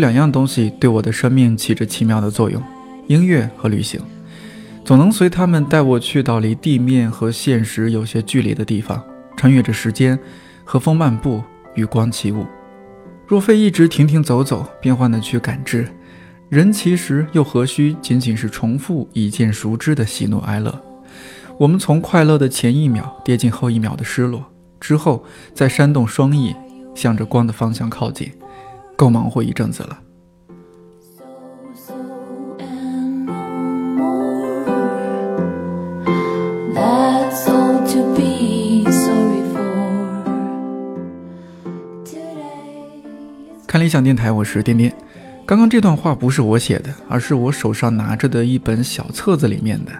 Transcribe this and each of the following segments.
两样东西对我的生命起着奇妙的作用：音乐和旅行。总能随他们带我去到离地面和现实有些距离的地方，穿越着时间，和风漫步，与光起舞。若非一直停停走走，变幻的去感知，人其实又何须仅仅是重复已见熟知的喜怒哀乐？我们从快乐的前一秒跌进后一秒的失落，之后再扇动双翼，向着光的方向靠近，够忙活一阵子了。看理想电台，我是颠颠。刚刚这段话不是我写的，而是我手上拿着的一本小册子里面的。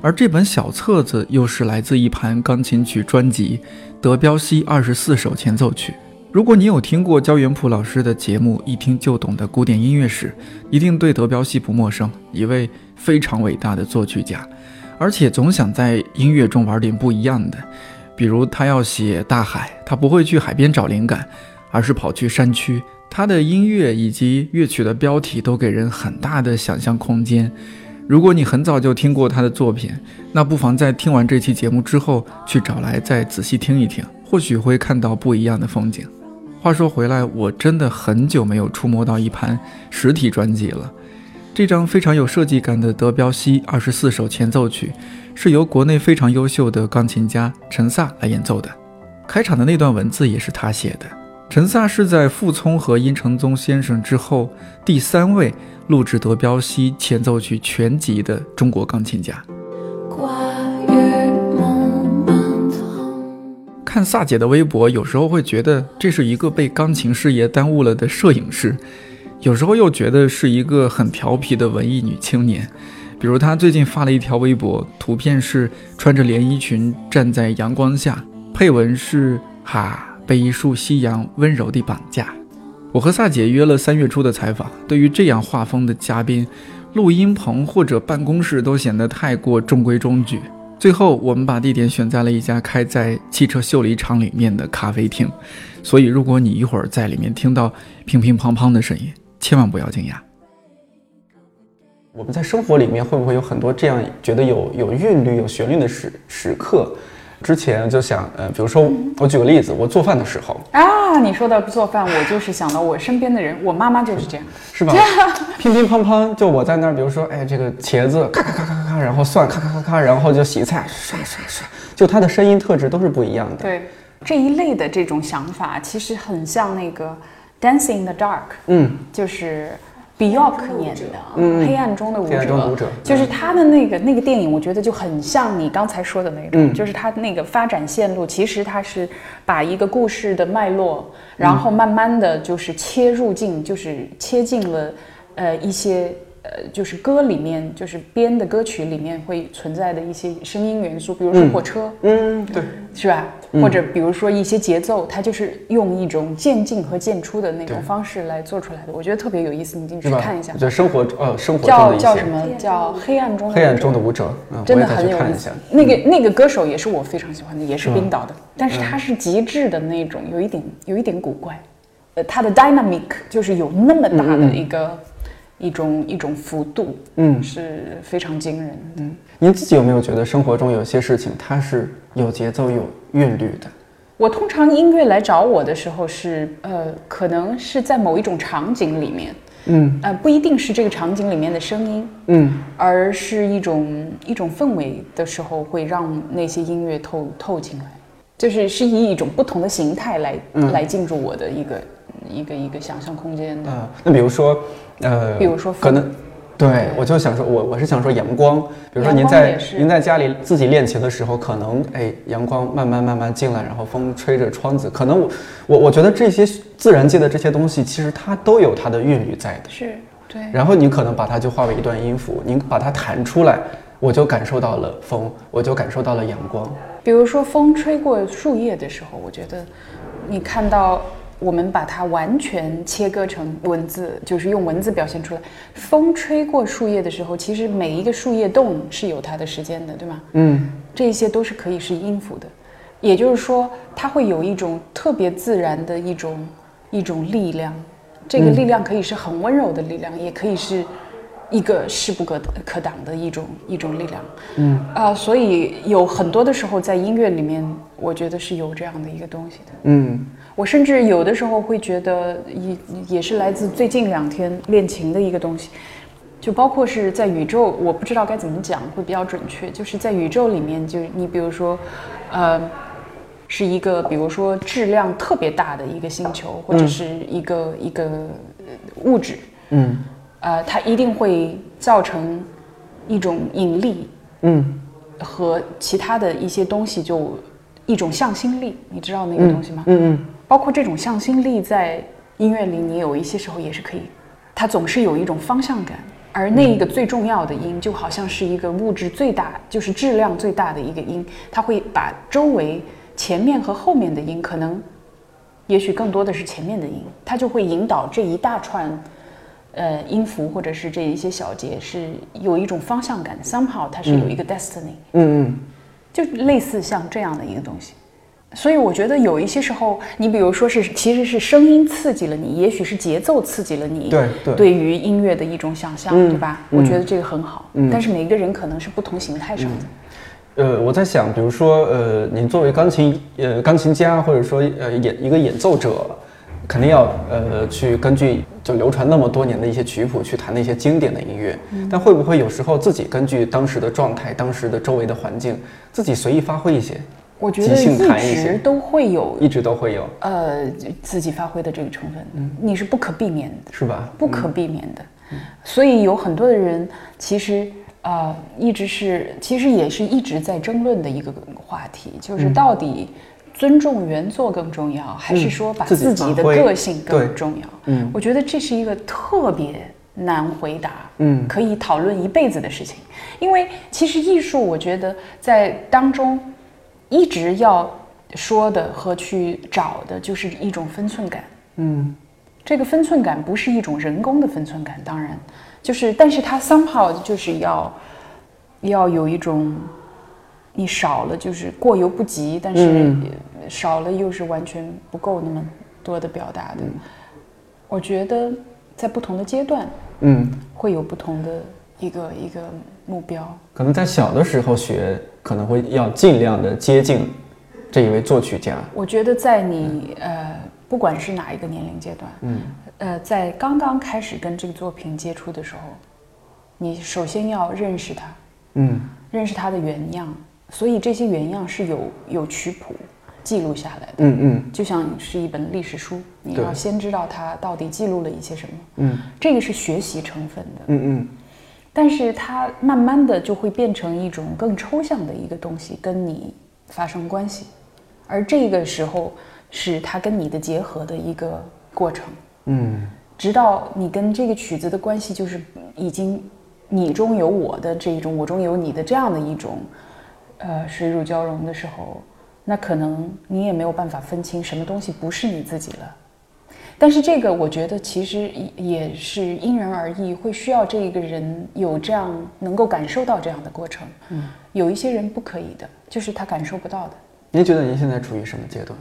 而这本小册子又是来自一盘钢琴曲专辑——德彪西二十四首前奏曲。如果你有听过焦元溥老师的节目《一听就懂的古典音乐史》，一定对德彪西不陌生，一位非常伟大的作曲家，而且总想在音乐中玩点不一样的。比如他要写大海，他不会去海边找灵感，而是跑去山区。他的音乐以及乐曲的标题都给人很大的想象空间。如果你很早就听过他的作品，那不妨在听完这期节目之后去找来再仔细听一听，或许会看到不一样的风景。话说回来，我真的很久没有触摸到一盘实体专辑了。这张非常有设计感的德彪西二十四首前奏曲，是由国内非常优秀的钢琴家陈萨来演奏的。开场的那段文字也是他写的。陈萨是在傅聪和殷承宗先生之后第三位录制德彪西前奏曲全集的中国钢琴家。看萨姐的微博，有时候会觉得这是一个被钢琴事业耽误了的摄影师，有时候又觉得是一个很调皮的文艺女青年。比如她最近发了一条微博，图片是穿着连衣裙站在阳光下，配文是哈。被一束夕阳温柔地绑架。我和萨姐约了三月初的采访。对于这样画风的嘉宾，录音棚或者办公室都显得太过中规中矩。最后，我们把地点选在了一家开在汽车修理厂里面的咖啡厅。所以，如果你一会儿在里面听到乒乒乓乓的声音，千万不要惊讶。我们在生活里面会不会有很多这样觉得有有韵律、有旋律的时时刻？之前就想，呃，比如说，我举个例子，我做饭的时候啊，你说到做饭，我就是想到我身边的人，我妈妈就是这样，是吧？乒乒乓乓，就我在那儿，比如说，哎，这个茄子咔咔咔咔咔咔，然后蒜咔咔咔咔，然后就洗菜刷刷刷，就它的声音特质都是不一样的。对，这一类的这种想法，其实很像那个《Dancing in the Dark》，嗯，就是。Bjork 演的《黑暗中的舞者》，者就是他的那个那个电影，我觉得就很像你刚才说的那种，就是他那个发展线路，其实他是把一个故事的脉络，然后慢慢的就是切入进，就是切进了呃一些。呃，就是歌里面，就是编的歌曲里面会存在的一些声音元素，比如说火车，嗯，对，是吧？或者比如说一些节奏，它就是用一种渐进和渐出的那种方式来做出来的，我觉得特别有意思，你进去看一下。就生活，呃，生活叫叫什么叫黑暗中黑暗中的舞者，真的很有意思。那个那个歌手也是我非常喜欢的，也是冰岛的，但是他是极致的那种，有一点有一点古怪，呃，他的 dynamic 就是有那么大的一个。一种一种幅度，嗯，是非常惊人。嗯，您自己有没有觉得生活中有些事情它是有节奏、有韵律的？我通常音乐来找我的时候是，呃，可能是在某一种场景里面，嗯，呃，不一定是这个场景里面的声音，嗯，而是一种一种氛围的时候，会让那些音乐透透进来，就是是以一种不同的形态来来进入我的一个。一个一个想象空间的，嗯，那比如说，呃，比如说可能，对我就想说，我我是想说阳光，比如说您在您在家里自己练琴的时候，可能哎阳光慢慢慢慢进来，然后风吹着窗子，可能我我我觉得这些自然界的这些东西，其实它都有它的韵律在的，是对。然后你可能把它就化为一段音符，您把它弹出来，我就感受到了风，我就感受到了阳光。比如说风吹过树叶的时候，我觉得你看到。我们把它完全切割成文字，就是用文字表现出来。风吹过树叶的时候，其实每一个树叶动是有它的时间的，对吗？嗯，这些都是可以是音符的，也就是说，它会有一种特别自然的一种一种力量，这个力量可以是很温柔的力量，也可以是一个势不可可挡的一种一种力量。嗯啊，所以有很多的时候在音乐里面，我觉得是有这样的一个东西的。嗯，我甚至有的时候会觉得，也也是来自最近两天练琴的一个东西。就包括是在宇宙，我不知道该怎么讲会比较准确。就是在宇宙里面，就你比如说，呃，是一个比如说质量特别大的一个星球，或者是一个一个物质，嗯，呃，它一定会造成一种引力，嗯，和其他的一些东西就一种向心力，你知道那个东西吗？嗯嗯。包括这种向心力在音乐里，你有一些时候也是可以，它总是有一种方向感。而那一个最重要的音，就好像是一个物质最大，就是质量最大的一个音，它会把周围前面和后面的音，可能，也许更多的是前面的音，它就会引导这一大串，呃，音符或者是这一些小节，是有一种方向感，somehow 它是有一个 destiny，嗯嗯，就类似像这样的一个东西。所以我觉得有一些时候，你比如说是，其实是声音刺激了你，也许是节奏刺激了你，对对，对于音乐的一种想象，对吧？我觉得这个很好。嗯，但是每个人可能是不同形态上的。呃，我在想，比如说，呃，你作为钢琴呃钢琴家，或者说呃演一个演奏者，肯定要呃去根据就流传那么多年的一些曲谱去弹那些经典的音乐。但会不会有时候自己根据当时的状态、当时的周围的环境，自己随意发挥一些？我觉得一直都会有，一直都会有，呃，自己发挥的这个成分，嗯，你是不可避免的，是吧？不可避免的，所以有很多的人其实啊，一直是，其实也是一直在争论的一个话题，就是到底尊重原作更重要，还是说把自己的个性更重要？嗯，我觉得这是一个特别难回答，嗯，可以讨论一辈子的事情，因为其实艺术，我觉得在当中。一直要说的和去找的就是一种分寸感。嗯，这个分寸感不是一种人工的分寸感，当然，就是，但是它 somehow 就是要要有一种，你少了就是过犹不及，但是少了又是完全不够那么多的表达的。我觉得在不同的阶段，嗯，会有不同的一个一个目标。可能在小的时候学。可能会要尽量的接近这一位作曲家。我觉得在你呃，不管是哪一个年龄阶段，嗯，呃，在刚刚开始跟这个作品接触的时候，你首先要认识它，嗯，认识它的原样。所以这些原样是有有曲谱记录下来的，嗯嗯，就像是一本历史书，你要先知道它到底记录了一些什么，嗯，这个是学习成分的，嗯嗯。但是它慢慢的就会变成一种更抽象的一个东西，跟你发生关系，而这个时候是它跟你的结合的一个过程，嗯，直到你跟这个曲子的关系就是已经你中有我的这一种，我中有你的这样的一种，呃，水乳交融的时候，那可能你也没有办法分清什么东西不是你自己了。但是这个，我觉得其实也是因人而异，会需要这一个人有这样能够感受到这样的过程。嗯，有一些人不可以的，就是他感受不到的。您觉得您现在处于什么阶段？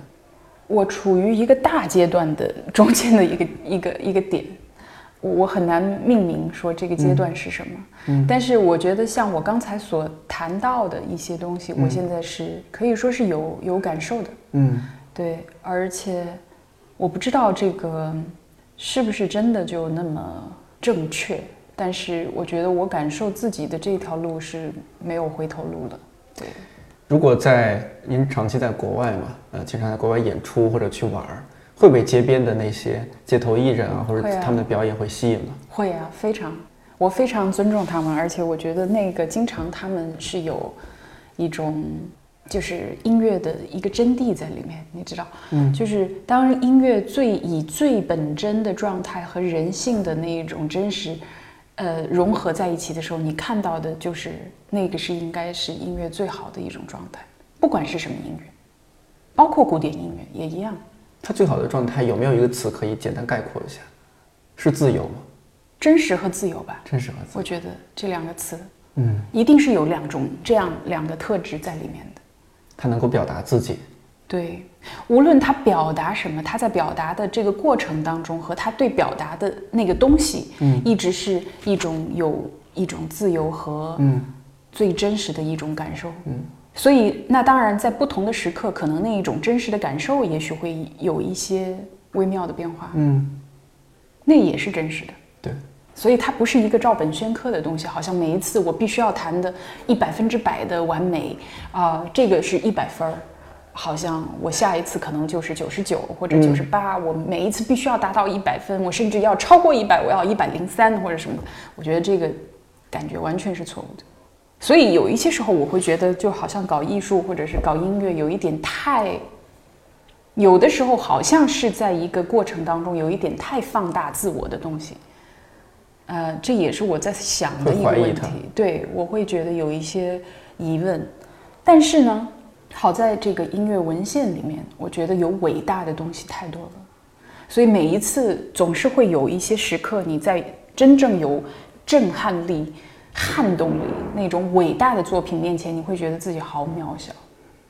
我处于一个大阶段的中间的一个一个一个点，我很难命名说这个阶段是什么。嗯，但是我觉得像我刚才所谈到的一些东西，我现在是可以说是有有感受的。嗯，对，而且。我不知道这个是不是真的就那么正确，但是我觉得我感受自己的这条路是没有回头路的。对，如果在您长期在国外嘛，呃，经常在国外演出或者去玩儿，会被街边的那些街头艺人啊，或者他们的表演会吸引吗？会啊，非常，我非常尊重他们，而且我觉得那个经常他们是有一种。就是音乐的一个真谛在里面，你知道，嗯，就是当音乐最以最本真的状态和人性的那一种真实，呃，融合在一起的时候，你看到的就是那个是应该是音乐最好的一种状态，不管是什么音乐，包括古典音乐也一样。它最好的状态有没有一个词可以简单概括一下？是自由吗？真实和自由吧。真实和自由。我觉得这两个词，嗯，一定是有两种这样两个特质在里面的。他能够表达自己，对，无论他表达什么，他在表达的这个过程当中，和他对表达的那个东西，嗯，一直是一种有一种自由和嗯。最真实的一种感受，嗯，所以那当然在不同的时刻，可能那一种真实的感受，也许会有一些微妙的变化，嗯，那也是真实的，对，所以它不是一个照本宣科的东西，好像每一次我必须要弹的一百分之百的完美啊，这个是一百分儿。好像我下一次可能就是九十九或者九十八，我每一次必须要达到一百分，我甚至要超过一百，我要一百零三或者什么。我觉得这个感觉完全是错误的。所以有一些时候我会觉得，就好像搞艺术或者是搞音乐，有一点太，有的时候好像是在一个过程当中有一点太放大自我的东西。呃，这也是我在想的一个问题。对，我会觉得有一些疑问，但是呢。好在这个音乐文献里面，我觉得有伟大的东西太多了，所以每一次总是会有一些时刻，你在真正有震撼力、撼动力那种伟大的作品面前，你会觉得自己好渺小。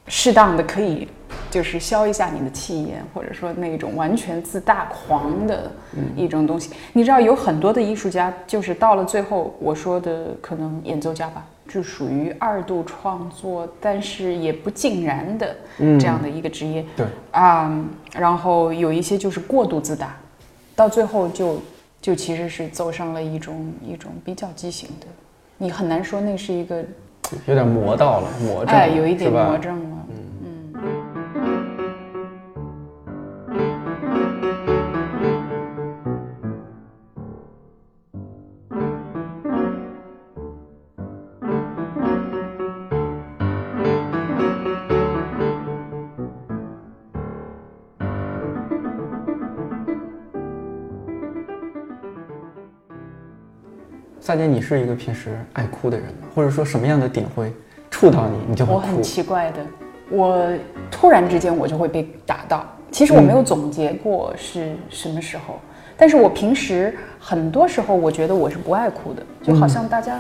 适当的可以就是消一下你的气焰，或者说那种完全自大狂的一种东西。你知道，有很多的艺术家，就是到了最后，我说的可能演奏家吧。就属于二度创作，但是也不尽然的这样的一个职业。对啊，然后有一些就是过度自大，到最后就就其实是走上了一种一种比较畸形的，你很难说那是一个有点魔道了魔症，哎，有一点魔症了。萨姐，你是一个平时爱哭的人吗？或者说什么样的点会触到你，你就会哭？我很奇怪的，我突然之间我就会被打到。其实我没有总结过是什么时候，但是我平时很多时候我觉得我是不爱哭的，就好像大家，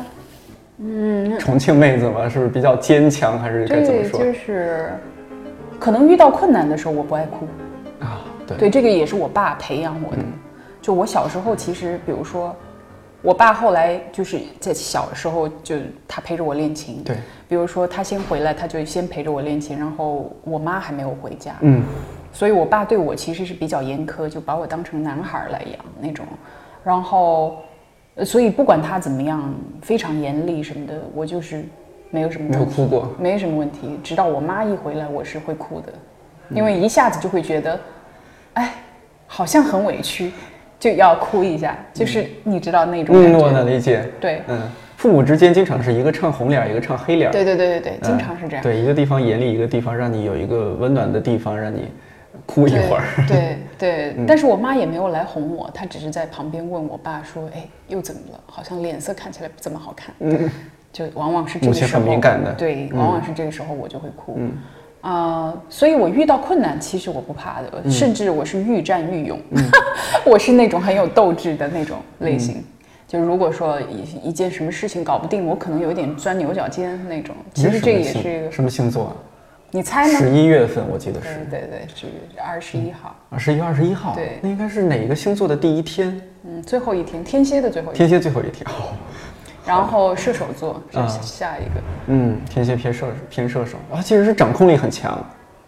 嗯，重庆妹子嘛，是不是比较坚强，还是该怎么说？就是，可能遇到困难的时候我不爱哭啊。对，对，这个也是我爸培养我的。就我小时候，其实比如说。我爸后来就是在小时候就他陪着我练琴，对，比如说他先回来，他就先陪着我练琴，然后我妈还没有回家，嗯，所以我爸对我其实是比较严苛，就把我当成男孩来养那种，然后，所以不管他怎么样，非常严厉什么的，我就是没有什么没有哭过，没什么问题，直到我妈一回来，我是会哭的，因为一下子就会觉得，哎，好像很委屈。就要哭一下，就是你知道那种感觉。我能理解。对，嗯，父母之间经常是一个唱红脸，一个唱黑脸。对对对对对，经常是这样。对，一个地方严厉，一个地方让你有一个温暖的地方，让你哭一会儿。对对，但是我妈也没有来哄我，她只是在旁边问我爸说：“哎，又怎么了？好像脸色看起来不怎么好看。”嗯，就往往是这个时候。很敏感的。对，往往是这个时候我就会哭。嗯。啊，所以我遇到困难，其实我不怕的，甚至我是愈战愈勇。我是那种很有斗志的那种类型。就如果说一一件什么事情搞不定，我可能有一点钻牛角尖那种。其实这也是一个什么星座？啊你猜呢？十一月份我记得是。对对对，是二十一号。啊，十一月二十一号。对，那应该是哪个星座的第一天？嗯，最后一天，天蝎的最后一天。天蝎最后一天。然后射手座是下一个，嗯，天蝎偏射偏射手。啊，其实是掌控力很强，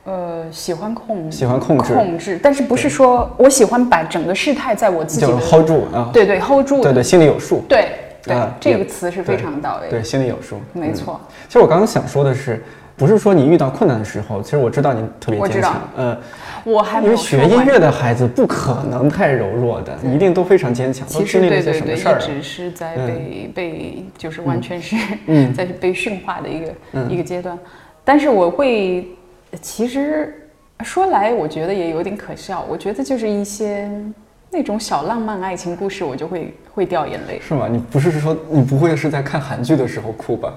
呃，喜欢控喜欢控制。控制，但是不是说我喜欢把整个事态在我自己的 hold 住啊，对对 hold 住，对对，心里有数，对对，这个词是非常到位，对，心里有数，没错。其实我刚刚想说的是。不是说你遇到困难的时候，其实我知道你特别坚强。嗯，我还因为学音乐的孩子不可能太柔弱的，一定都非常坚强。其实对对对，一直是在被被就是完全是 在被驯化的一个一个阶段。但是我会，其实说来我觉得也有点可笑。我觉得就是一些那种小浪漫爱情故事，我就会会掉眼泪。是吗？你不是说你不会是在看韩剧的时候哭吧？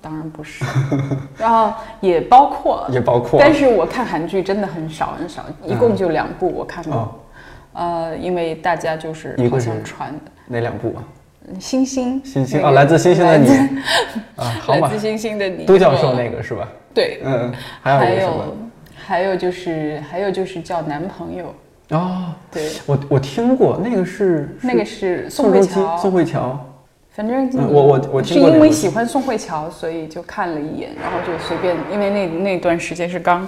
当然不是，然后也包括，也包括。但是我看韩剧真的很少很少，一共就两部我看过。呃，因为大家就是好像传的。哪两部啊？星星，星星啊，来自星星的 你。啊，来自星星的你，都教授那个是吧？对，嗯，还有还有还有就是还有就是叫男朋友。哦，对，我我听过那个是那个是宋宋慧乔，宋慧乔，反正嗯我我我是因为喜欢宋慧乔，所以就看了一眼，然后就随便，因为那那段时间是刚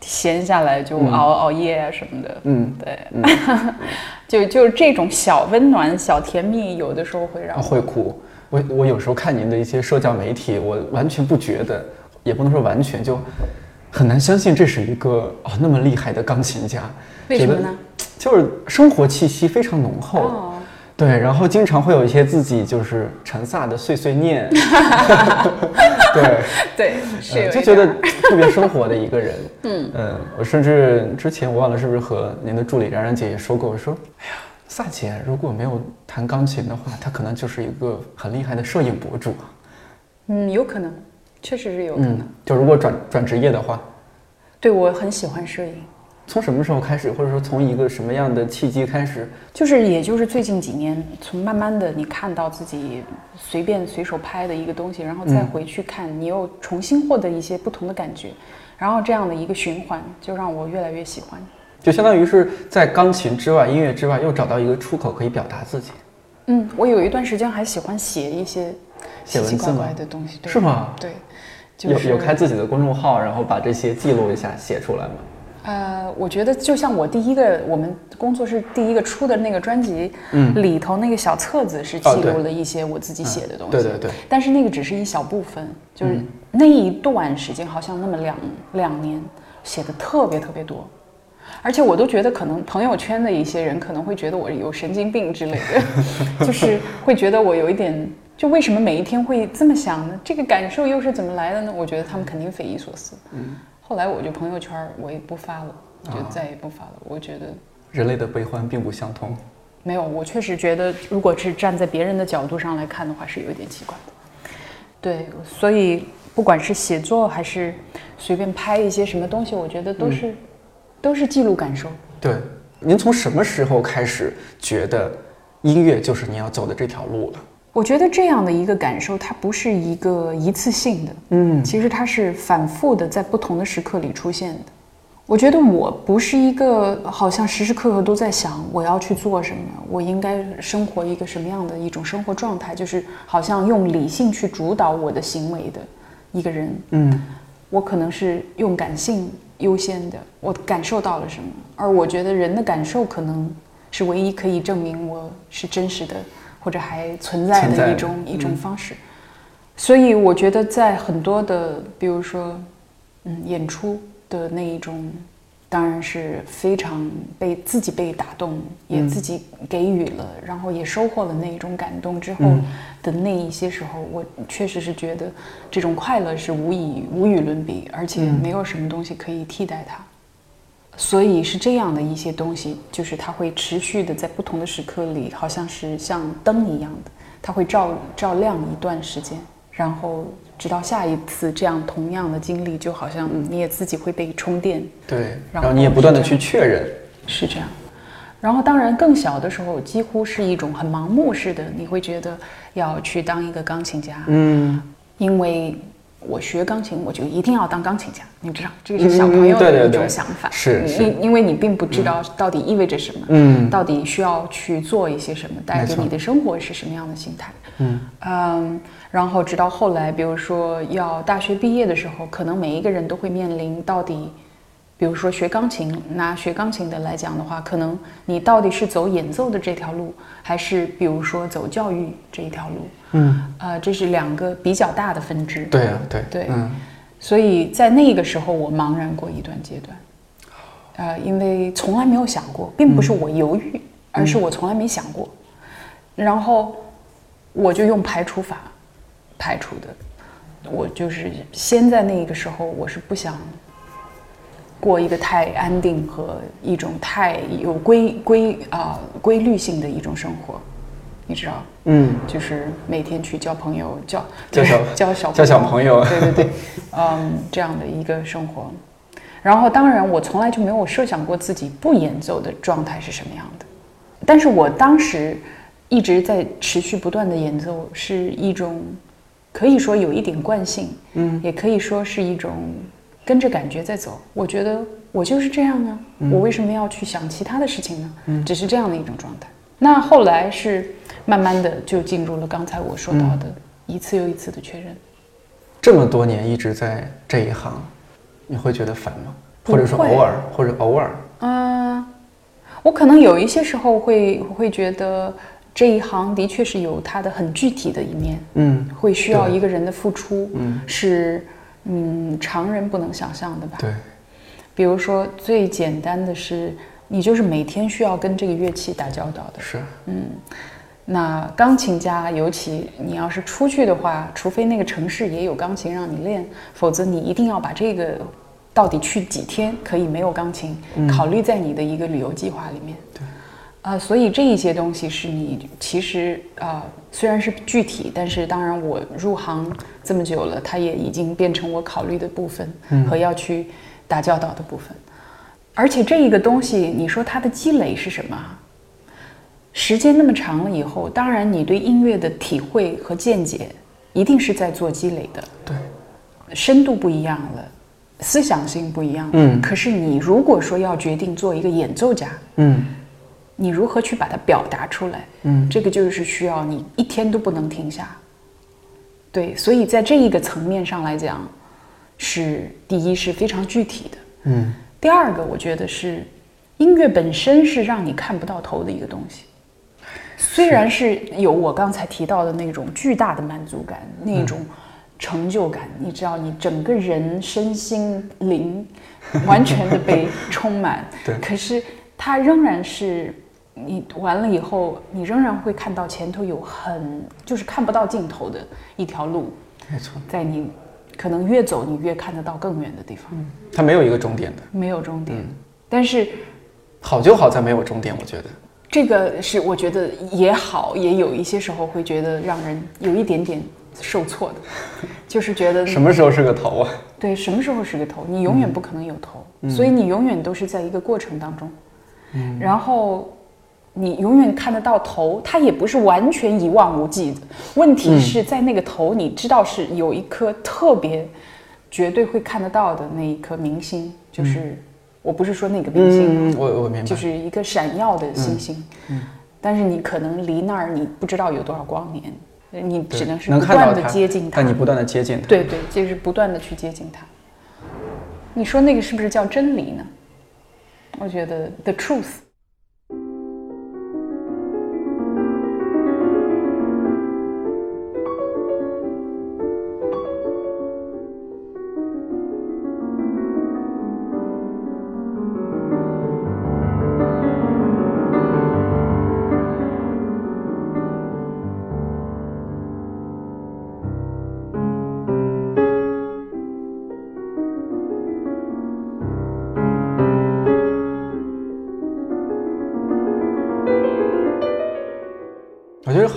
闲下来就熬、熬夜啊什么的，嗯，对，就就这种小温暖、小甜蜜，有的时候会让会哭。我我有时候看您的一些社交媒体，我完全不觉得，也不能说完全，就很难相信这是一个哦那么厉害的钢琴家。为什么呢？就是生活气息非常浓厚。哦，对，然后经常会有一些自己就是陈萨的碎碎念，对，对，就觉得特别生活的一个人。嗯我甚至之前我忘了是不是和您的助理冉冉姐也说过，我说，哎呀，萨姐如果没有弹钢琴的话，她可能就是一个很厉害的摄影博主啊。嗯，有可能，确实是有可能。嗯，就如果转转职业的话，对我很喜欢摄影，从什么时候开始，或者说从一个什么样的契机开始？就是也就是最近几年，从慢慢的你看到自己随便随手拍的一个东西，然后再回去看，你又重新获得一些不同的感觉，然后这样的一个循环，就让我越来越喜欢。就相当于是在钢琴之外、音乐之外，又找到一个出口可以表达自己，嗯，我有一段时间还喜欢写一些奇奇怪写文字吗怪的东西，对是吗？对，就是有有开自己的公众号，然后把这些记录一下，写出来吗？呃，我觉得就像我第一个我们工作室第一个出的那个专辑，嗯，里头那个小册子是记录了一些我自己写的东西，对对对，但是那个只是一小部分，就是那一段时间好像那么两两年写的特别特别多，而且我都觉得可能朋友圈的一些人可能会觉得我有神经病之类的，就是会觉得我有一点，就为什么每一天会这么想呢？这个感受又是怎么来的呢？我觉得他们肯定匪夷所思。嗯，后来我就朋友圈我也不发了，就再也不发了。我觉得人类的悲欢并不相通。没有，我确实觉得，如果是站在别人的角度上来看的话，是有一点奇怪的。对，所以不管是写作还是随便拍一些什么东西，我觉得都是、都是记录感受。对，您从什么时候开始觉得音乐就是您要走的这条路了？我觉得这样的一个感受，它不是一个一次性的，嗯，其实它是反复的在不同的时刻里出现的。我觉得我不是一个好像时时刻刻都在想我要去做什么，我应该生活一个什么样的一种生活状态，就是好像用理性去主导我的行为的一个人。嗯，我可能是用感性优先的，我感受到了什么，而我觉得人的感受可能是唯一可以证明我是真实的或者还存在的的一种一种方式。所以我觉得在很多的，比如说，嗯，演出的那一种，当然是非常被自己被打动，也自己给予了，然后也收获了那一种感动之后的那一些时候，我确实是觉得这种快乐是无以无与伦比，而且没有什么东西可以替代它。所以是这样的一些东西，就是它会持续的在不同的时刻里，好像是像灯一样的，它会照照亮一段时间，然后直到下一次这样同样的经历，就好像你也自己会被充电，对，然然后后你也不断的去确认。是这样。然后当然更小的时候，几乎是一种很盲目式的，你会觉得要去当一个钢琴家，嗯，因为我学钢琴，我就一定要当钢琴家，你知道，这个是小朋友的一嗯对对对种想法，是是。因因为你并不知道到底意味着什么，嗯。到底需要去做一些什么，带给你的生活是什么样的心态，嗯然后直到后来，比如说要大学毕业的时候，可能每一个人都会面临到底。比如说学钢琴，拿学钢琴的来讲的话，可能你到底是走演奏的这条路，还是比如说走教育这一条路？嗯，呃，这是两个比较大的分支。对啊，对。对。嗯，所以在那个时候，我茫然过一段阶段，呃，因为从来没有想过，并不是我犹豫，而是我从来没想过，然后我就用排除法排除的，我就是先在那个时候，我是不想过一个太安定和一种太有规规啊、规律性的一种生活，你知道？嗯，就是每天去交朋友，交交 小交小交小朋友 对对对，嗯，这样的一个生活。然后，当然，我从来就没有设想过自己不演奏的状态是什么样的。但是我当时一直在持续不断的演奏，是一种可以说有一点惯性，嗯，也可以说是一种跟着感觉在走。我觉得我就是这样啊，我为什么要去想其他的事情呢？只是这样的一种状态。那后来是慢慢的就进入了刚才我说到的一次又一次的确认。这么多年一直在这一行，你会觉得烦吗？或者说偶尔，或者偶尔？嗯，我可能有一些时候会会觉得这一行的确是有它的很具体的一面，嗯，会需要一个人的付出，嗯，是嗯常人不能想象的吧？对。比如说最简单的是，你就是每天需要跟这个乐器打交道的，是，嗯。那钢琴家，尤其你要是出去的话，除非那个城市也有钢琴让你练，否则你一定要把这个到底去几天可以没有钢琴，考虑在你的一个旅游计划里面。对，啊，所以这一些东西是你其实啊，虽然是具体，但是当然我入行这么久了，它也已经变成我考虑的部分和要去打交道的部分。而且这一个东西，你说它的积累是什么？时间那么长了以后，当然你对音乐的体会和见解，一定是在做积累的。对，深度不一样了，思想性不一样。嗯。可是你如果说要决定做一个演奏家，嗯，你如何去把它表达出来？嗯，这个就是需要你一天都不能停下。对，所以在这一个层面上来讲，是第一是非常具体的。嗯。第二个，我觉得是音乐本身是让你看不到头的一个东西。虽然是有我刚才提到的那种巨大的满足感，那种成就感，你知道，你整个人身心灵完全的被充满。对。可是它仍然是你完了以后，你仍然会看到前头有很就是看不到尽头的一条路。没错。在你可能越走，你越看得到更远的地方。嗯。它没有一个终点的。没有终点。但是好就好在没有终点，我觉得。这个是我觉得也好，也有一些时候会觉得让人有一点点受挫的，就是觉得 什么时候是个头啊？对，什么时候是个头？你永远不可能有头，所以你永远都是在一个过程当中。嗯，然后你永远看得到头，它也不是完全一望无际的。问题是在那个头，你知道是有一颗特别绝对会看得到的那一颗明星，就是。我不是说那个明星，我我明白，就是一个闪耀的星星，嗯，但是你可能离那儿你不知道有多少光年，你只能是不断的接近它，但你不断的接近它，对对，就是不断的去接近它。你说那个是不是叫真理呢？我觉得 the truth。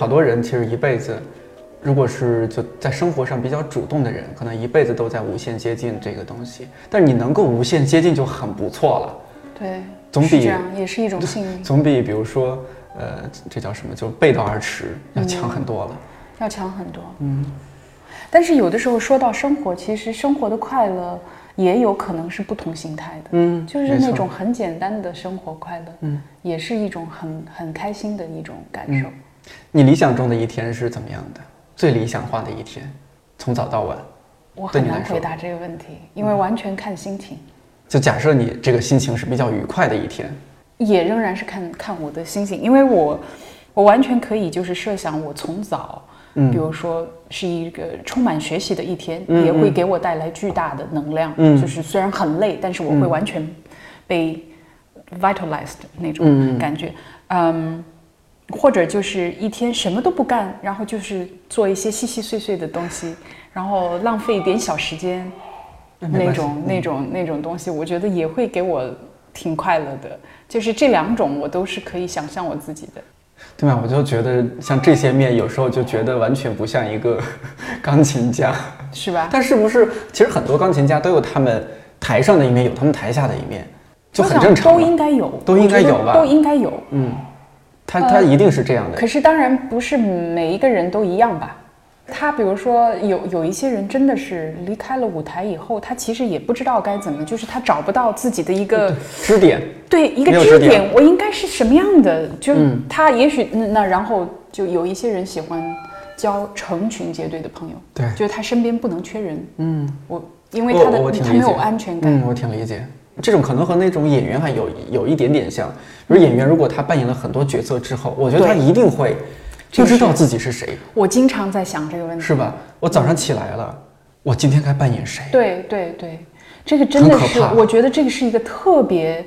好多人其实一辈子，如果是就在生活上比较主动的人，可能一辈子都在无限接近这个东西。但是你能够无限接近就很不错了。对，总比这样也是一种幸运。总比比如说，呃，这叫什么？就背道而驰要强很多了。要强很多。嗯。但是有的时候说到生活，其实生活的快乐也有可能是不同形态的。嗯。就是那种很简单的生活快乐，嗯，也是一种很很开心的一种感受。你理想中的一天是怎么样的？最理想化的一天，从早到晚，我很难回答这个问题，因为完全看心情。就假设你这个心情是比较愉快的一天，也仍然是看看我的心情，因为我我完全可以就是设想我从早，嗯，比如说是一个充满学习的一天，也会给我带来巨大的能量，嗯，就是虽然很累，但是我会完全被 vitalized 那种感觉，嗯。或者就是一天什么都不干，然后就是做一些细细碎碎的东西，然后浪费一点小时间，那种那种那种东西，我觉得也会给我挺快乐的。就是这两种，我都是可以想象我自己的。对吧？我就觉得像这些面，有时候就觉得完全不像一个 钢琴家，是吧？但是不是？其实很多钢琴家都有他们台上的一面，有他们台下的一面，就很正常。都应该有，都应该有吧？都应该有，嗯。他他一定是这样的，可是当然不是每一个人都一样吧？他比如说有有一些人真的是离开了舞台以后，他其实也不知道该怎么，就是他找不到自己的一个支点，对一个支点我应该是什么样的？就他也许那那然后就有一些人喜欢交成群结队的朋友，对就是他身边不能缺人。嗯，我因为他的他没有安全感，嗯，我挺理解。这种可能和那种演员还有有一点点像，比如演员如果他扮演了很多角色之后，我觉得他一定会不知道自己是谁，我经常在想这个问题。是吧？我早上起来了，我今天该扮演谁？对对对，这个真的是我觉得这个是一个特别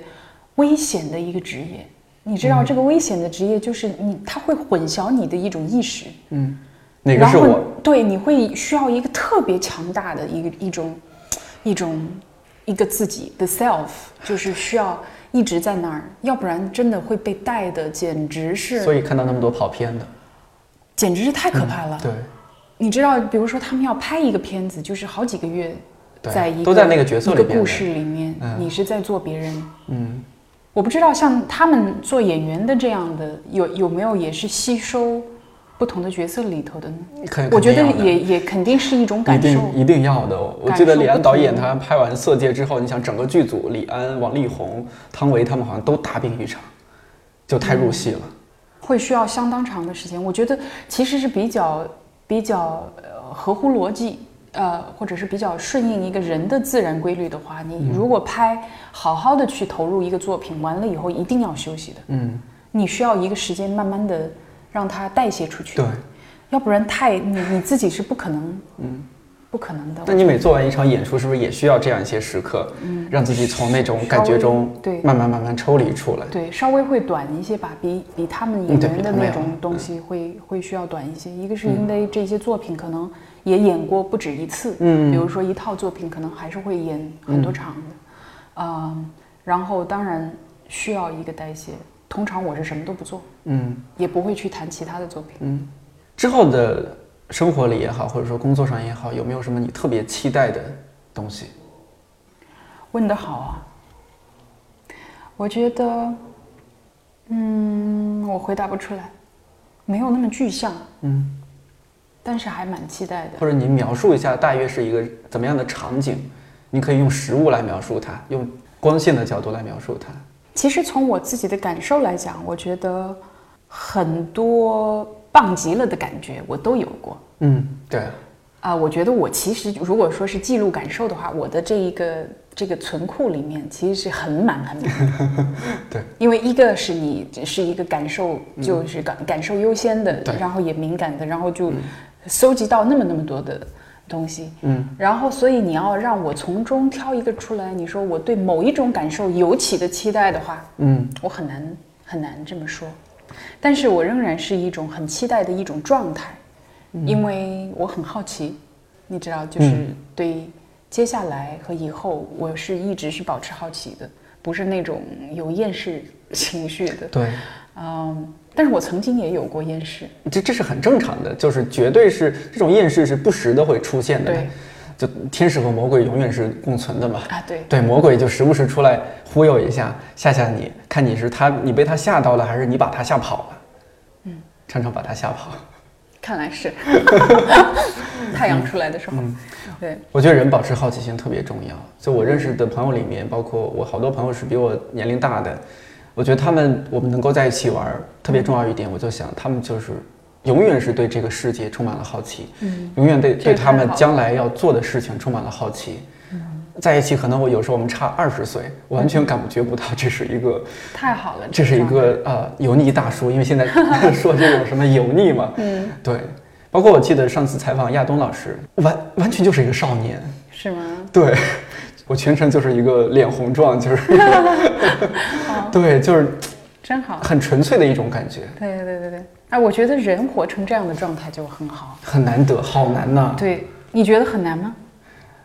危险的一个职业。你知道，嗯这个危险的职业就是你，他会混淆你的一种意识。哪个然后是我？对，你会需要一个特别强大的一个一种一种一个自己的 self，就是需要一直在那儿，要不然真的会被带的简直是所以看到那么多跑偏的，简直是太可怕了。对。你知道，比如说他们要拍一个片子，就是好几个月，在一个都在那个角色里一个故事里面，嗯。你是在做别人。嗯，我不知道像他们做演员的这样的，有有没有也是吸收不同的角色里头的呢？肯我觉得也也肯定是一种一感受定。一定要的。我记得李安导演他拍完《色戒》之后，你想整个剧组，李安、王力宏、汤唯他们好像都大病一场，就太入戏了。会需要相当长的时间。我觉得其实是比较比较呃合乎逻辑，呃，或者是比较顺应一个人的自然规律的话，你如果拍好好的去投入一个作品，完了以后一定要休息的。嗯，你需要一个时间慢慢的让它代谢出去，对。要不然太你你自己是不可能，嗯，不可能的。那你每做完一场演出，是不是也需要这样一些时刻，嗯让自己从那种感觉中对慢慢慢慢抽离出来？对，稍微会短一些吧，比比他们演员的那种东西会、会需要短一些。一个是因为这些作品可能也演过不止一次，嗯比如说一套作品可能还是会演很多场的，嗯、然后当然需要一个代谢。通常我是什么都不做，嗯也不会去谈其他的作品。嗯。之后的生活里也好，或者说工作上也好，有没有什么你特别期待的东西？问的好啊！我觉得，嗯，我回答不出来，没有那么具象，嗯，但是还蛮期待的。或者你描述一下，大约是一个怎么样的场景？你可以用实物来描述它，用光线的角度来描述它。其实从我自己的感受来讲，我觉得很多棒极了的感觉我都有过。嗯，对，啊、我觉得我其实如果说是记录感受的话，我的这一个这个存库里面其实是很满很满。对，因为一个是你是一个感受，就是感感受优先的，然后也敏感的，然后就搜集到那么那么多的东西，嗯，然后所以你要让我从中挑一个出来，你说我对某一种感受尤其的期待的话，嗯。我很难很难这么说，但是我仍然是一种很期待的一种状态，因为我很好奇，你知道，就是对接下来和以后，我是一直是保持好奇的，不是那种有厌世情绪的，对，嗯，但是我曾经也有过厌世，这这是很正常的，就是绝对是这种厌世是不时的会出现的。对，就天使和魔鬼永远是共存的嘛。啊，对，对，魔鬼就时不时出来忽悠一下，吓吓你，看你是他，你被他吓到了，还是你把他吓跑了？嗯，常常把他吓跑。看来是 太阳出来的时候，对，我觉得人保持好奇心特别重要。就我认识的朋友里面，包括我好多朋友是比我年龄大的，我觉得他们我们能够在一起玩，特别重要一点，我就想他们就是永远是对这个世界充满了好奇，嗯，永远对对他们将来要做的事情充满了好奇。在一起，可能我有时候我们差二十岁，完全感觉不到这是一个，太好了，这是一个呃油腻大叔，因为现在说这种什么油腻嘛，嗯，对。包括我记得上次采访亚东老师，完完全就是一个少年，是吗？对，我全程就是一个脸红状，就是 对，就是真好，很纯粹的一种感觉，对对对对，哎，我觉得人活成这样的状态就很好。很难得，好难呐。对，你觉得很难吗？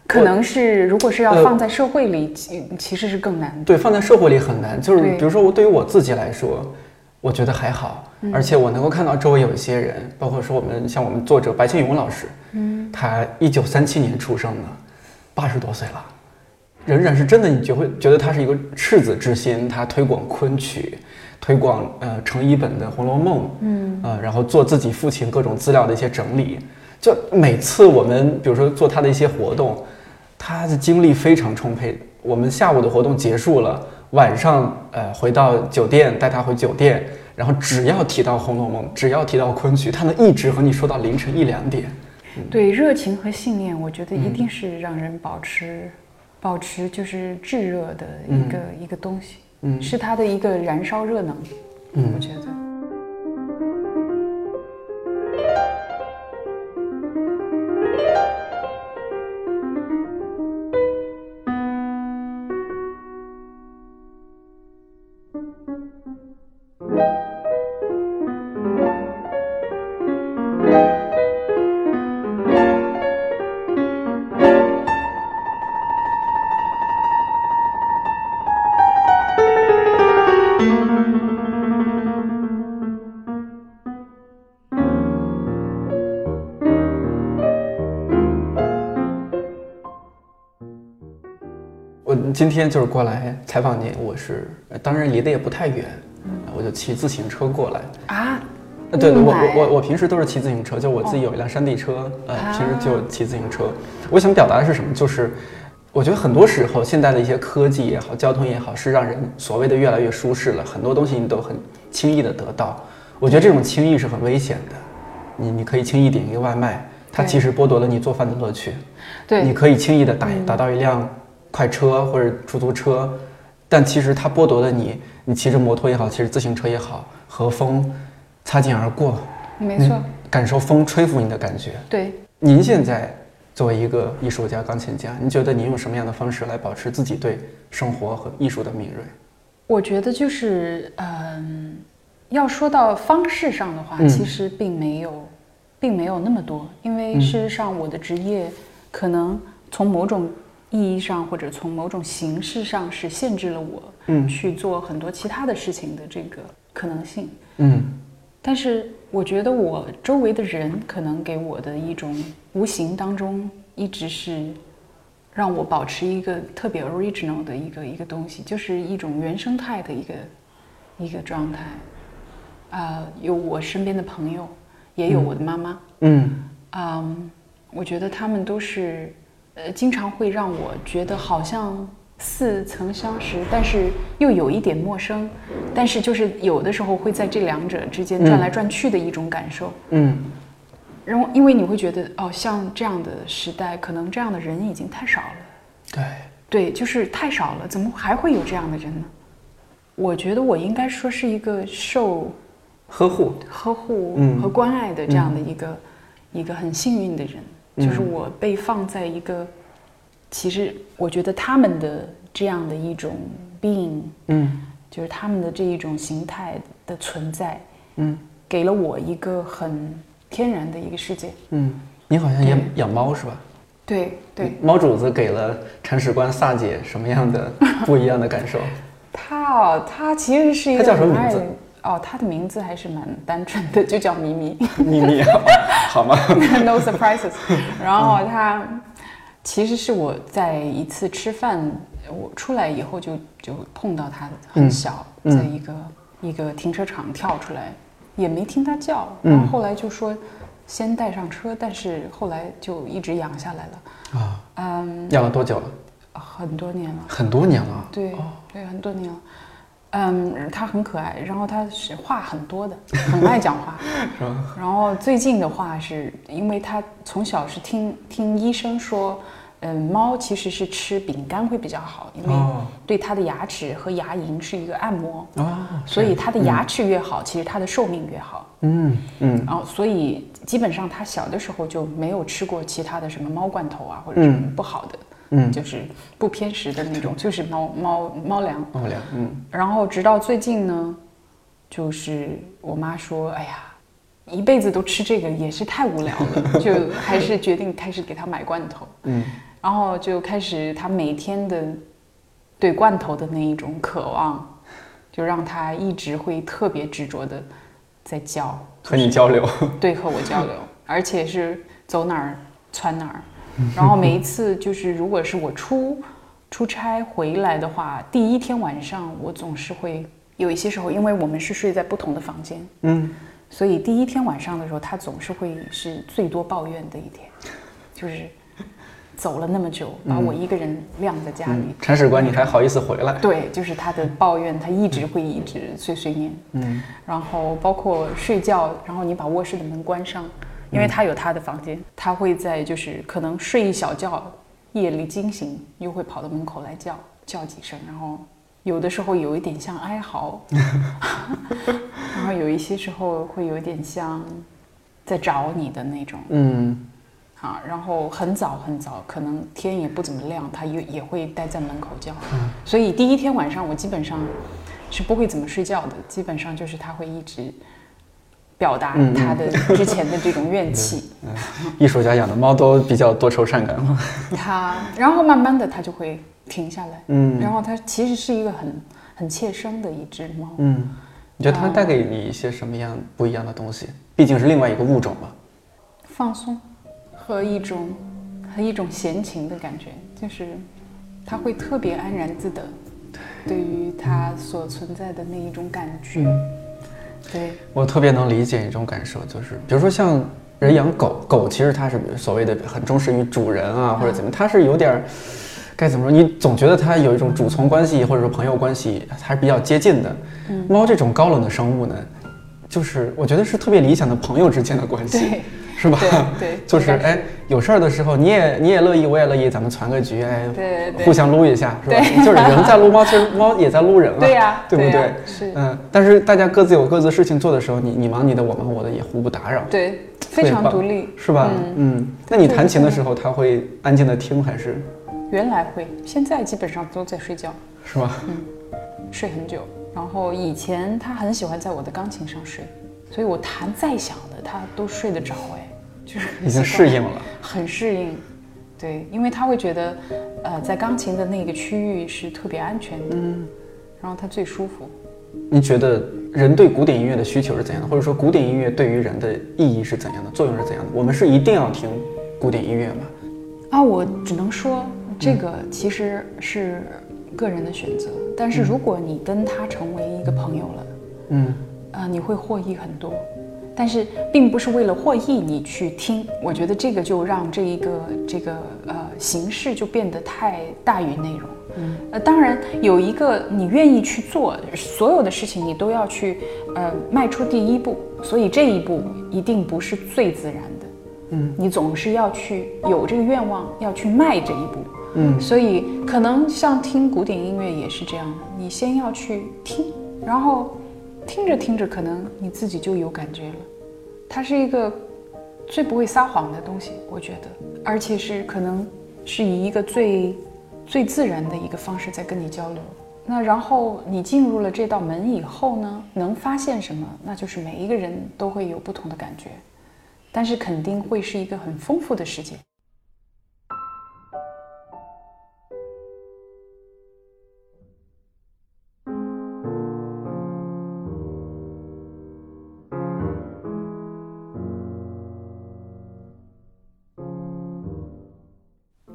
可能是，如果是要呃放在社会里，其其实是更难的。对，放在社会里很难。就是比如说，我对于我自己来说，我觉得还好，嗯而且我能够看到周围有一些人，包括说我们像我们作者白先勇老师，嗯，他一九三七年出生的，八十多岁了，仍然是真的，你就会觉得他是一个赤子之心，他推广昆曲，推广呃程一本的《红楼梦》，嗯，呃，然后做自己父亲各种资料的一些整理。就每次我们比如说做他的一些活动，他的精力非常充沛。我们下午的活动结束了，晚上呃回到酒店带他回酒店，然后只要提到《红楼梦》，只要提到昆曲，他能一直和你说到凌晨一两点。对，热情和信念，我觉得一定是让人保持保持就是炙热的一个一个东西，嗯，是它的一个燃烧热能，嗯，我觉得。今天就是过来采访您，我是当然离得也不太远，我就骑自行车过来啊。对对，我我我我平时都是骑自行车，就我自己有一辆山地车，呃，平时就骑自行车。我想表达的是什么？就是我觉得很多时候现在的一些科技也好，交通也好，是让人所谓的越来越舒适了，很多东西你都很轻易的得到。我觉得这种轻易是很危险的。你你可以轻易点一个外卖，它其实剥夺了你做饭的乐趣。对，你可以轻易的打打到一辆。快车或者出租车，但其实它剥夺了你，你骑着摩托也好，骑着自行车也好，和风擦肩而过，没错，感受风吹拂你的感觉。对，您现在作为一个艺术家、钢琴家，您觉得您用什么样的方式来保持自己对生活和艺术的敏锐？我觉得就是，嗯，要说到方式上的话，其实并没有，并没有那么多，因为事实上我的职业可能从某种。意义上或者从某种形式上是限制了我，嗯，去做很多其他的事情的这个可能性，嗯，但是我觉得我周围的人可能给我的一种无形当中一直是让我保持一个特别 original 的一个一个东西，就是一种原生态的一个一个状态，啊，有我身边的朋友，也有我的妈妈，嗯，嗯，我觉得他们都是。呃，经常会让我觉得好像似曾相识，但是又有一点陌生，但是就是有的时候会在这两者之间转来转去的一种感受。嗯，然后因为你会觉得哦，像这样的时代，可能这样的人已经太少了。对，对，就是太少了，怎么还会有这样的人呢？我觉得我应该说是一个受呵护、呵护和关爱的这样的一个一个很幸运的人。就是我被放在一个，其实我觉得他们的这样的一种 being，嗯，就是他们的这一种形态的存在，嗯，给了我一个很天然的一个世界。嗯，你好像养养猫是吧？对对。猫主子给了铲屎官萨姐什么样的 不一样的感受？他哦，他其实是一个。他叫什么名字？哦，他的名字还是蛮单纯的，就叫咪咪。咪咪，好吗？No surprises。然后他其实是我在一次吃饭，我出来以后就就碰到他，很小，在一个一个停车场跳出来，也没听他叫。然后后来就说先带上车，但是后来就一直养下来了。啊，嗯，养了多久了？很多年了。很多年了。对，对，很多年了。嗯，他很可爱，然后他是话很多的，很爱讲话。然后最近的话，是因为他从小是听听医生说，嗯，猫其实是吃饼干会比较好，因为对它的牙齿和牙龈是一个按摩。哦。所以它的牙齿越好，其实它的寿命越好。嗯嗯。然后，所以基本上他小的时候就没有吃过其他的什么猫罐头啊，或者什么不好的。嗯，就是不偏食的那种，就是猫猫猫粮。猫粮，嗯。然后直到最近呢，就是我妈说：“哎呀，一辈子都吃这个也是太无聊了，就还是决定开始给他买罐头。”嗯。然后就开始他每天的对罐头的那一种渴望，就让他一直会特别执着的在叫，和你交流。对，和我交流，而且是走哪儿窜哪儿。然后每一次就是，如果是我出出差回来的话，第一天晚上我总是会有一些时候，因为我们是睡在不同的房间，嗯，所以第一天晚上的时候，他总是会是最多抱怨的一天，就是走了那么久，把我一个人晾在家里。铲屎官，你还好意思回来？对，就是他的抱怨，他一直会一直碎碎念。嗯，然后包括睡觉，然后你把卧室的门关上，因为他有他的房间，他会在就是可能睡一小觉，夜里惊醒，又会跑到门口来叫叫几声，然后。有的时候有一点像哀嚎，然后有一些时候会有点像在找你的那种。嗯，啊，然后很早很早，可能天也不怎么亮，他也也会待在门口叫。嗯，所以第一天晚上我基本上是不会怎么睡觉的，基本上就是他会一直表达他的之前的这种怨气。嗯，艺术家养的猫都比较多愁善感嘛。他，然后慢慢的他就会。停下来，嗯，然后它其实是一个很很怯生的一只猫，嗯，你觉得它带给你一些什么样不一样的东西？毕竟是另外一个物种嘛，放松和一种和一种闲情的感觉，就是它会特别安然自得，对于它所存在的那一种感觉，对我特别能理解一种感受，就是比如说像人养狗狗，其实它是所谓的很忠实于主人啊，或者怎么，它是有点。该怎么说？你总觉得它有一种主从关系，或者说朋友关系，还是比较接近的。猫这种高冷的生物呢，就是我觉得是特别理想的朋友之间的关系，是吧？对，就是哎，有事儿的时候，你也你也乐意，我也乐意，咱们传个局，哎，对，互相撸一下，是吧？就是人在撸 猫，其实猫也在撸人了，对呀，对不对？是，嗯，但是大家各自有各自事情做的时候，你你忙你的，我忙我的，也互不打扰，对，非常独立，是吧？嗯，那你弹琴的时候，他会安静的听还是？原来会，现在基本上都在睡觉，是吧？嗯，睡很久。然后以前他很喜欢在我的钢琴上睡，所以我弹再响的他都睡得着。哎，就是已经适应了，很适应。对，因为他会觉得，呃，在钢琴的那个区域是特别安全的，嗯，然后他最舒服。你觉得人对古典音乐的需求是怎样的？或者说古典音乐对于人的意义是怎样的？作用是怎样的？我们是一定要听古典音乐吗？啊，我只能说。这个其实是个人的选择，但是如果你跟他成为一个朋友了，嗯，啊，你会获益很多，但是并不是为了获益你去听，我觉得这个就让这一个这个呃形式就变得太大于内容，嗯，呃，当然有一个你愿意去做所有的事情，你都要去呃迈出第一步，所以这一步一定不是最自然的，嗯，你总是要去有这个愿望要去迈这一步。嗯，所以可能像听古典音乐也是这样的，你先要去听，然后听着听着，可能你自己就有感觉了。它是一个最不会撒谎的东西，我觉得，而且是可能是以一个最最自然的一个方式在跟你交流。那然后你进入了这道门以后呢，能发现什么？那就是每一个人都会有不同的感觉，但是肯定会是一个很丰富的世界。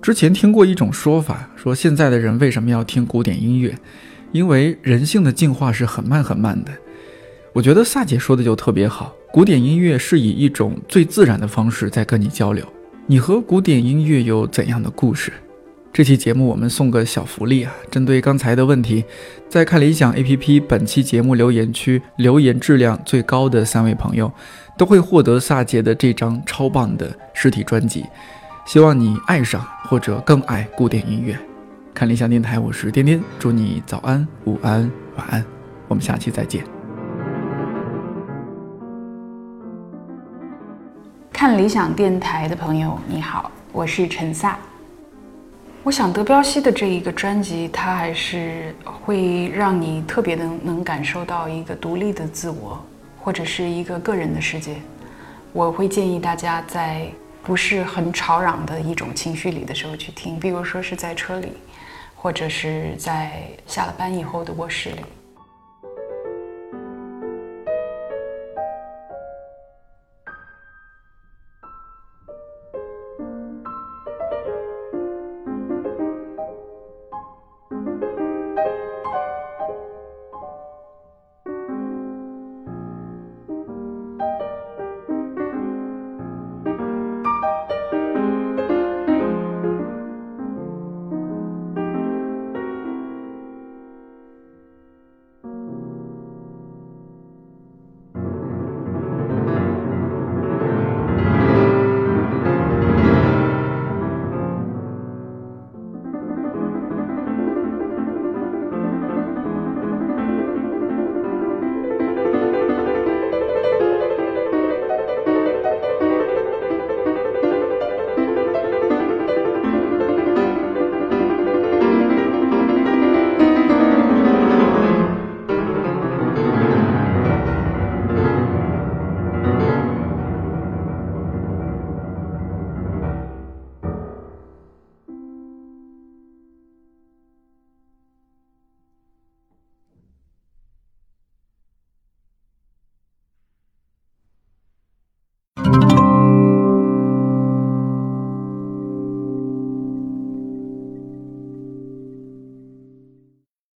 之前听过一种说法，说现在的人为什么要听古典音乐？因为人性的进化是很慢很慢的。我觉得萨姐说的就特别好，古典音乐是以一种最自然的方式在跟你交流。你和古典音乐有怎样的故事？这期节目我们送个小福利啊！针对刚才的问题，在看理想 APP 本期节目留言区留言质量最高的三位朋友，都会获得萨姐的这张超棒的实体专辑。希望你爱上或者更爱古典音乐。看理想电台，我是颠颠，祝你早安、午安、晚安，我们下期再见。看理想电台的朋友，你好，我是陈萨。我想德彪西的这一个专辑，它还是会让你特别的能感受到一个独立的自我，或者是一个个人的世界。我会建议大家在。不是很吵嚷的一种情绪里的时候去听，比如说是在车里，或者是在下了班以后的卧室里。